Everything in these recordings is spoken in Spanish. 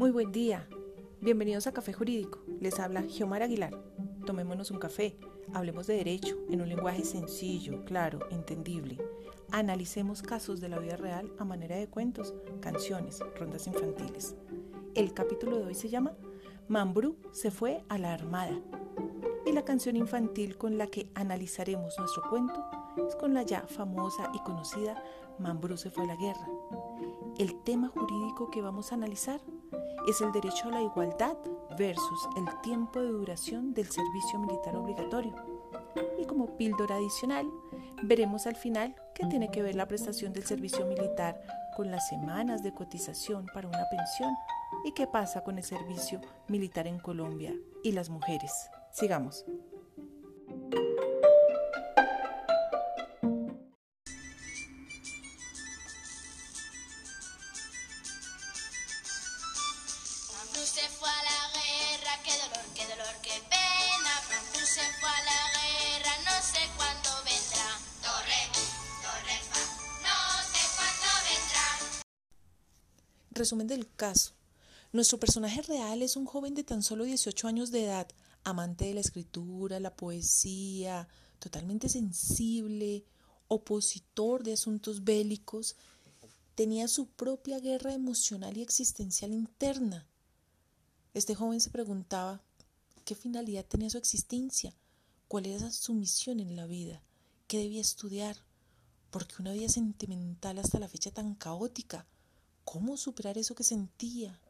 Muy buen día. Bienvenidos a Café Jurídico. Les habla Geomar Aguilar. Tomémonos un café. Hablemos de derecho en un lenguaje sencillo, claro, entendible. Analicemos casos de la vida real a manera de cuentos, canciones, rondas infantiles. El capítulo de hoy se llama Mambrú se fue a la armada. Y la canción infantil con la que analizaremos nuestro cuento es con la ya famosa y conocida Mambrú se fue a la guerra. El tema jurídico que vamos a analizar es el derecho a la igualdad versus el tiempo de duración del servicio militar obligatorio. Y como píldora adicional, veremos al final qué tiene que ver la prestación del servicio militar con las semanas de cotización para una pensión y qué pasa con el servicio militar en Colombia y las mujeres. Sigamos. Resumen del caso. Nuestro personaje real es un joven de tan solo 18 años de edad, amante de la escritura, la poesía, totalmente sensible, opositor de asuntos bélicos, tenía su propia guerra emocional y existencial interna. Este joven se preguntaba qué finalidad tenía su existencia, cuál era su misión en la vida, qué debía estudiar, por qué una vida sentimental hasta la fecha tan caótica, cómo superar eso que sentía.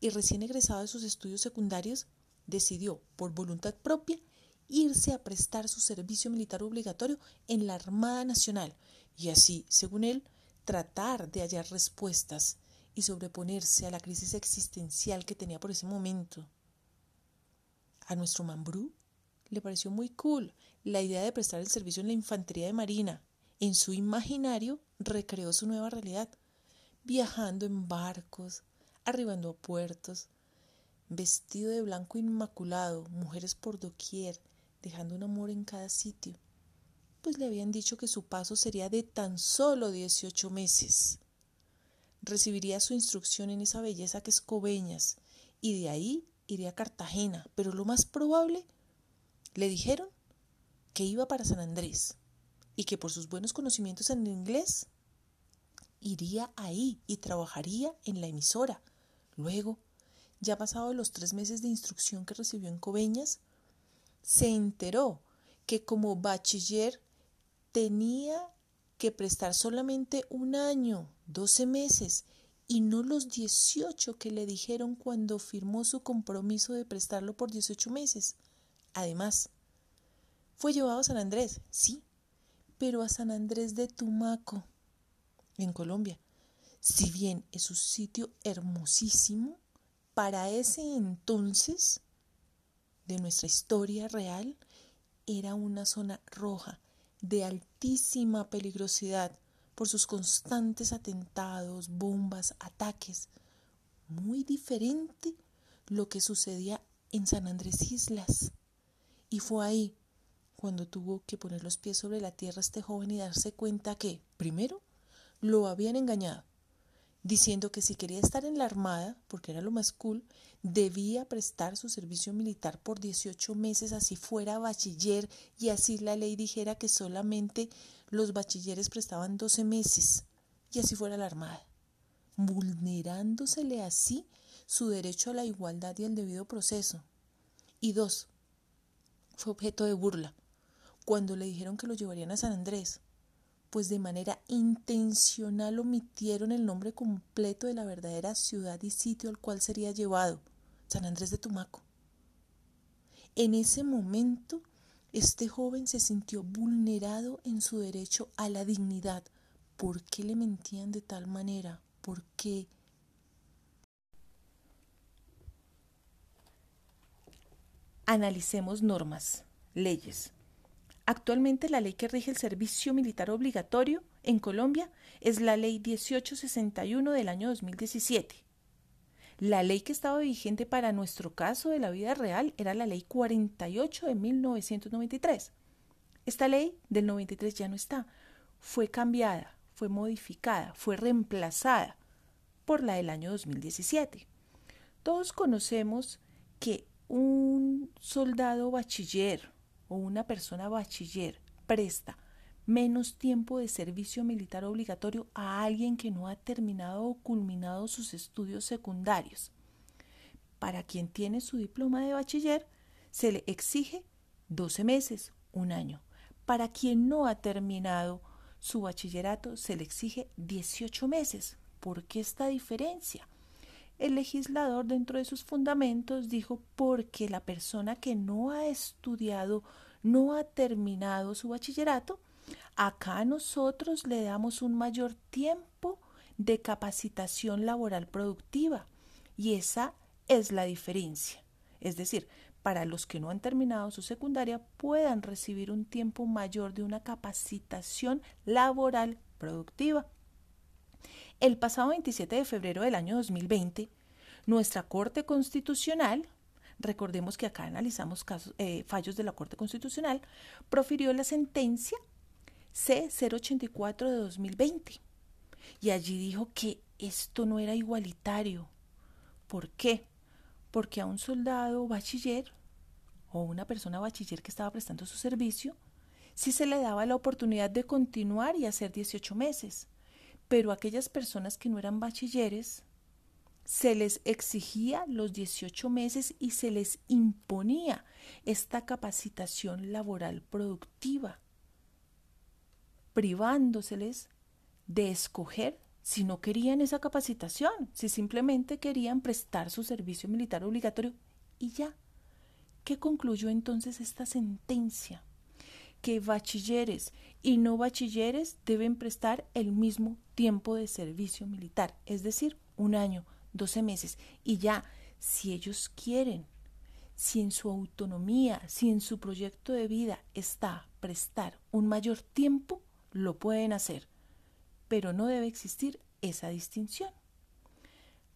Y recién egresado de sus estudios secundarios, decidió, por voluntad propia, irse a prestar su servicio militar obligatorio en la Armada Nacional y así, según él, tratar de hallar respuestas y sobreponerse a la crisis existencial que tenía por ese momento. A nuestro Mambrú le pareció muy cool la idea de prestar el servicio en la infantería de marina. En su imaginario recreó su nueva realidad, viajando en barcos, arribando a puertos, vestido de blanco inmaculado, mujeres por doquier, dejando un amor en cada sitio, pues le habían dicho que su paso sería de tan solo 18 meses. Recibiría su instrucción en esa belleza que es Coveñas, y de ahí iría a Cartagena, pero lo más probable, le dijeron que iba para San Andrés y que por sus buenos conocimientos en inglés iría ahí y trabajaría en la emisora. Luego, ya pasado los tres meses de instrucción que recibió en Coveñas, se enteró que como bachiller tenía que prestar solamente un año, doce meses, y no los dieciocho que le dijeron cuando firmó su compromiso de prestarlo por dieciocho meses. Además, fue llevado a San Andrés, sí, pero a San Andrés de Tumaco, en Colombia. Si bien es un sitio hermosísimo, para ese entonces de nuestra historia real, era una zona roja de altísima peligrosidad por sus constantes atentados, bombas, ataques. Muy diferente lo que sucedía en San Andrés Islas. Y fue ahí cuando tuvo que poner los pies sobre la tierra este joven y darse cuenta que, primero, lo habían engañado diciendo que si quería estar en la Armada, porque era lo más cool, debía prestar su servicio militar por 18 meses, así fuera bachiller, y así la ley dijera que solamente los bachilleres prestaban 12 meses, y así fuera la Armada, vulnerándosele así su derecho a la igualdad y el debido proceso. Y dos, fue objeto de burla, cuando le dijeron que lo llevarían a San Andrés, pues de manera intencional omitieron el nombre completo de la verdadera ciudad y sitio al cual sería llevado, San Andrés de Tumaco. En ese momento, este joven se sintió vulnerado en su derecho a la dignidad. ¿Por qué le mentían de tal manera? ¿Por qué? Analicemos normas, leyes. Actualmente la ley que rige el servicio militar obligatorio en Colombia es la ley 1861 del año 2017. La ley que estaba vigente para nuestro caso de la vida real era la ley 48 de 1993. Esta ley del 93 ya no está. Fue cambiada, fue modificada, fue reemplazada por la del año 2017. Todos conocemos que un soldado bachiller o una persona bachiller presta menos tiempo de servicio militar obligatorio a alguien que no ha terminado o culminado sus estudios secundarios. Para quien tiene su diploma de bachiller, se le exige 12 meses, un año. Para quien no ha terminado su bachillerato, se le exige 18 meses. ¿Por qué esta diferencia? El legislador dentro de sus fundamentos dijo porque la persona que no ha estudiado, no ha terminado su bachillerato, acá nosotros le damos un mayor tiempo de capacitación laboral productiva y esa es la diferencia. Es decir, para los que no han terminado su secundaria puedan recibir un tiempo mayor de una capacitación laboral productiva. El pasado 27 de febrero del año 2020, nuestra Corte Constitucional, recordemos que acá analizamos casos, eh, fallos de la Corte Constitucional, profirió la sentencia C084 de 2020. Y allí dijo que esto no era igualitario. ¿Por qué? Porque a un soldado bachiller o una persona bachiller que estaba prestando su servicio, sí se le daba la oportunidad de continuar y hacer 18 meses pero aquellas personas que no eran bachilleres, se les exigía los 18 meses y se les imponía esta capacitación laboral productiva, privándoseles de escoger si no querían esa capacitación, si simplemente querían prestar su servicio militar obligatorio y ya. ¿Qué concluyó entonces esta sentencia? Que bachilleres y no bachilleres deben prestar el mismo tiempo de servicio militar, es decir, un año, 12 meses. Y ya, si ellos quieren, si en su autonomía, si en su proyecto de vida está prestar un mayor tiempo, lo pueden hacer. Pero no debe existir esa distinción.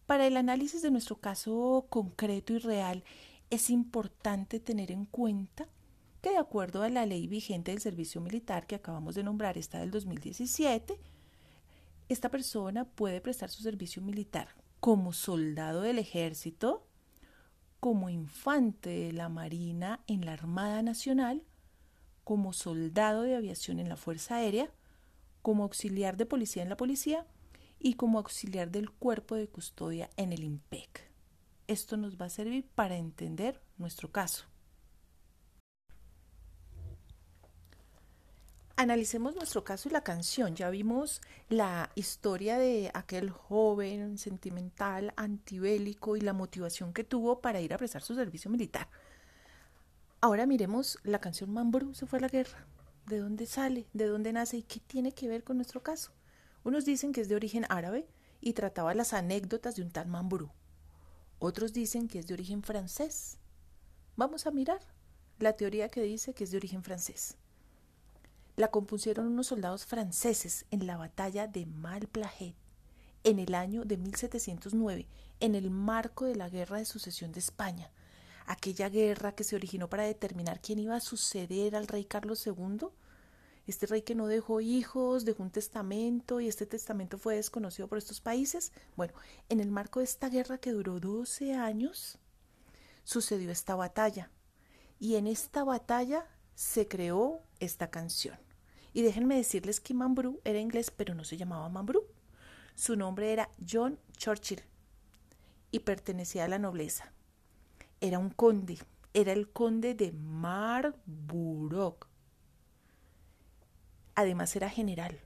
Para el análisis de nuestro caso concreto y real, es importante tener en cuenta de acuerdo a la ley vigente del servicio militar que acabamos de nombrar, esta del 2017, esta persona puede prestar su servicio militar como soldado del ejército, como infante de la Marina en la Armada Nacional, como soldado de aviación en la Fuerza Aérea, como auxiliar de policía en la policía y como auxiliar del cuerpo de custodia en el IMPEC. Esto nos va a servir para entender nuestro caso. Analicemos nuestro caso y la canción. Ya vimos la historia de aquel joven sentimental, antibélico y la motivación que tuvo para ir a prestar su servicio militar. Ahora miremos la canción Mambrú se fue a la guerra. ¿De dónde sale? ¿De dónde nace? ¿Y qué tiene que ver con nuestro caso? Unos dicen que es de origen árabe y trataba las anécdotas de un tal Mambrú. Otros dicen que es de origen francés. Vamos a mirar la teoría que dice que es de origen francés la compusieron unos soldados franceses en la batalla de Malplahet en el año de 1709, en el marco de la Guerra de Sucesión de España, aquella guerra que se originó para determinar quién iba a suceder al rey Carlos II, este rey que no dejó hijos, dejó un testamento y este testamento fue desconocido por estos países. Bueno, en el marco de esta guerra que duró 12 años, sucedió esta batalla. Y en esta batalla se creó esta canción. Y déjenme decirles que Mambrú era inglés, pero no se llamaba Mambrú. Su nombre era John Churchill y pertenecía a la nobleza. Era un conde, era el conde de Marlborough. Además era general.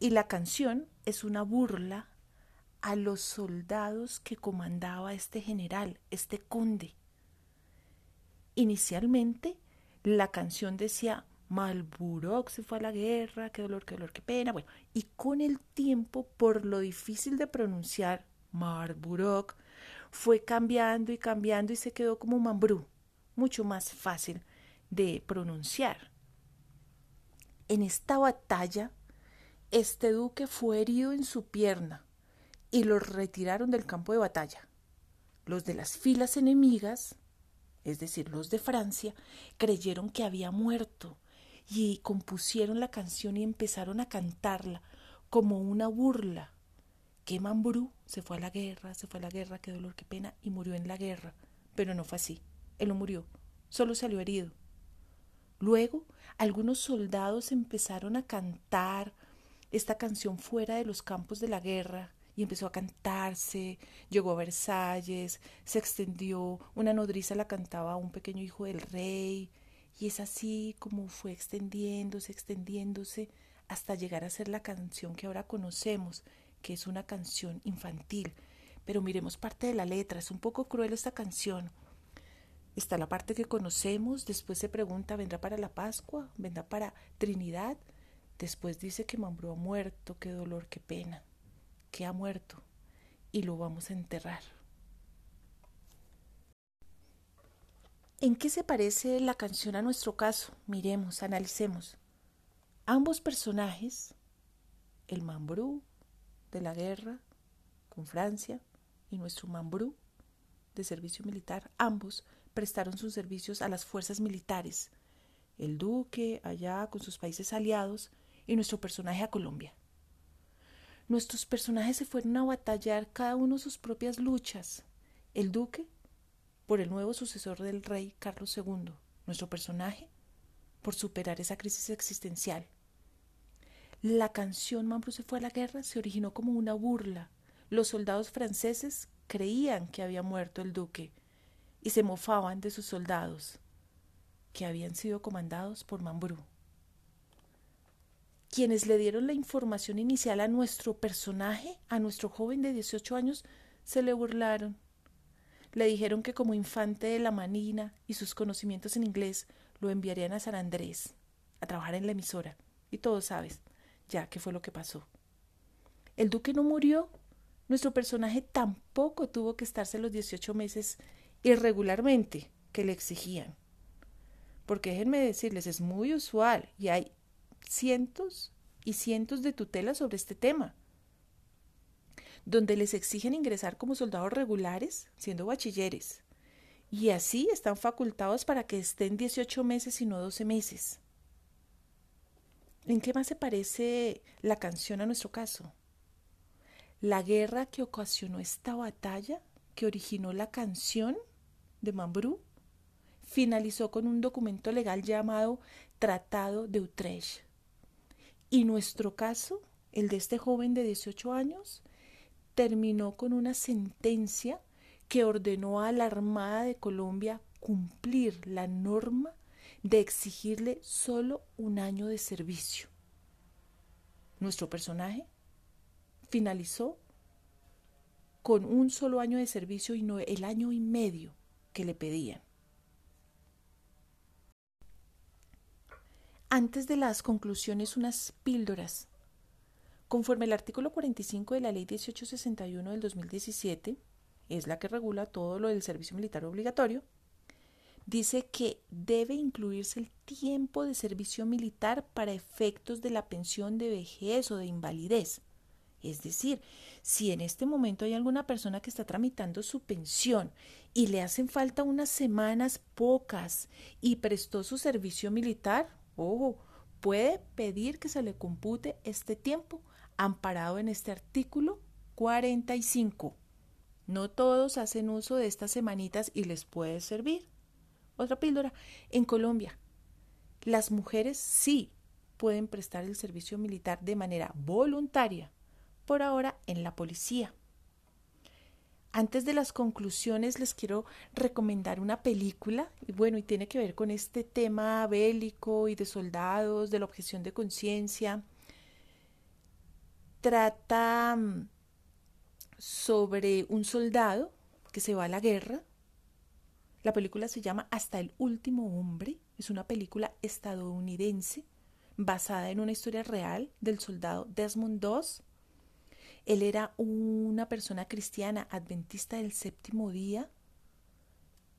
Y la canción es una burla a los soldados que comandaba este general, este conde. Inicialmente, la canción decía Malburok se fue a la guerra, qué dolor, qué dolor, qué pena. Bueno, y con el tiempo, por lo difícil de pronunciar, Marburok, fue cambiando y cambiando y se quedó como Mambrú, mucho más fácil de pronunciar. En esta batalla, este duque fue herido en su pierna y lo retiraron del campo de batalla. Los de las filas enemigas, es decir, los de Francia, creyeron que había muerto y compusieron la canción y empezaron a cantarla como una burla que Mambrú se fue a la guerra, se fue a la guerra, qué dolor, qué pena, y murió en la guerra. Pero no fue así. Él no murió, solo salió herido. Luego, algunos soldados empezaron a cantar esta canción fuera de los campos de la guerra y empezó a cantarse, llegó a Versalles, se extendió, una nodriza la cantaba a un pequeño hijo del rey, y es así como fue extendiéndose, extendiéndose, hasta llegar a ser la canción que ahora conocemos, que es una canción infantil. Pero miremos parte de la letra, es un poco cruel esta canción. Está la parte que conocemos, después se pregunta, ¿vendrá para la Pascua? ¿Vendrá para Trinidad? Después dice que Mambrú ha muerto, qué dolor, qué pena, que ha muerto y lo vamos a enterrar. ¿En qué se parece la canción a nuestro caso? Miremos, analicemos. Ambos personajes, el Mambrú de la guerra con Francia y nuestro Mambrú de servicio militar, ambos prestaron sus servicios a las fuerzas militares, el duque allá con sus países aliados y nuestro personaje a Colombia. Nuestros personajes se fueron a batallar cada uno sus propias luchas. El duque por el nuevo sucesor del rey Carlos II, nuestro personaje, por superar esa crisis existencial. La canción Mambrú se fue a la guerra se originó como una burla. Los soldados franceses creían que había muerto el duque y se mofaban de sus soldados, que habían sido comandados por Mambrú. Quienes le dieron la información inicial a nuestro personaje, a nuestro joven de 18 años, se le burlaron. Le dijeron que como infante de la manina y sus conocimientos en inglés lo enviarían a San Andrés a trabajar en la emisora. Y todo sabes ya qué fue lo que pasó. El duque no murió. Nuestro personaje tampoco tuvo que estarse los 18 meses irregularmente que le exigían. Porque déjenme decirles, es muy usual y hay cientos y cientos de tutelas sobre este tema, donde les exigen ingresar como soldados regulares, siendo bachilleres, y así están facultados para que estén 18 meses y no 12 meses. ¿En qué más se parece la canción a nuestro caso? La guerra que ocasionó esta batalla, que originó la canción, de Mambrú finalizó con un documento legal llamado Tratado de Utrecht. Y nuestro caso, el de este joven de 18 años, terminó con una sentencia que ordenó a la Armada de Colombia cumplir la norma de exigirle solo un año de servicio. Nuestro personaje finalizó con un solo año de servicio y no el año y medio que le pedían. Antes de las conclusiones, unas píldoras. Conforme el artículo 45 de la Ley 1861 del 2017, es la que regula todo lo del servicio militar obligatorio, dice que debe incluirse el tiempo de servicio militar para efectos de la pensión de vejez o de invalidez. Es decir, si en este momento hay alguna persona que está tramitando su pensión y le hacen falta unas semanas pocas y prestó su servicio militar, ojo, puede pedir que se le compute este tiempo amparado en este artículo 45. No todos hacen uso de estas semanitas y les puede servir. Otra píldora. En Colombia, las mujeres sí pueden prestar el servicio militar de manera voluntaria por ahora en la policía. Antes de las conclusiones les quiero recomendar una película, y bueno, y tiene que ver con este tema bélico y de soldados, de la objeción de conciencia. Trata mm, sobre un soldado que se va a la guerra. La película se llama Hasta el último hombre. Es una película estadounidense basada en una historia real del soldado Desmond Doss él era una persona cristiana adventista del séptimo día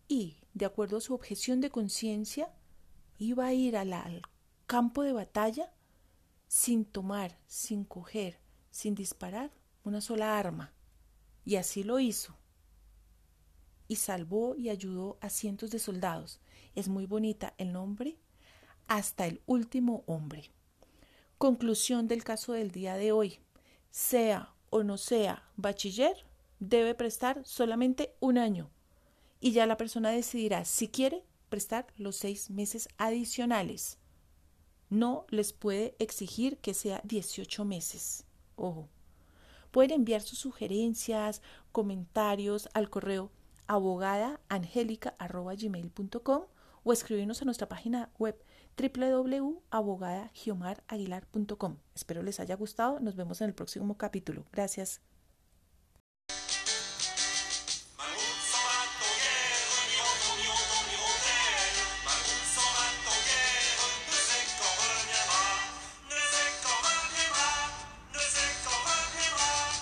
y, de acuerdo a su objeción de conciencia, iba a ir al campo de batalla sin tomar, sin coger, sin disparar una sola arma. Y así lo hizo. Y salvó y ayudó a cientos de soldados. Es muy bonita el nombre, hasta el último hombre. Conclusión del caso del día de hoy sea o no sea bachiller, debe prestar solamente un año y ya la persona decidirá si quiere prestar los seis meses adicionales. No les puede exigir que sea 18 meses. Ojo. Pueden enviar sus sugerencias, comentarios al correo abogadaangelica.gmail.com o escribirnos a nuestra página web www.abogadagiomarAguilar.com. Espero les haya gustado. Nos vemos en el próximo capítulo. Gracias.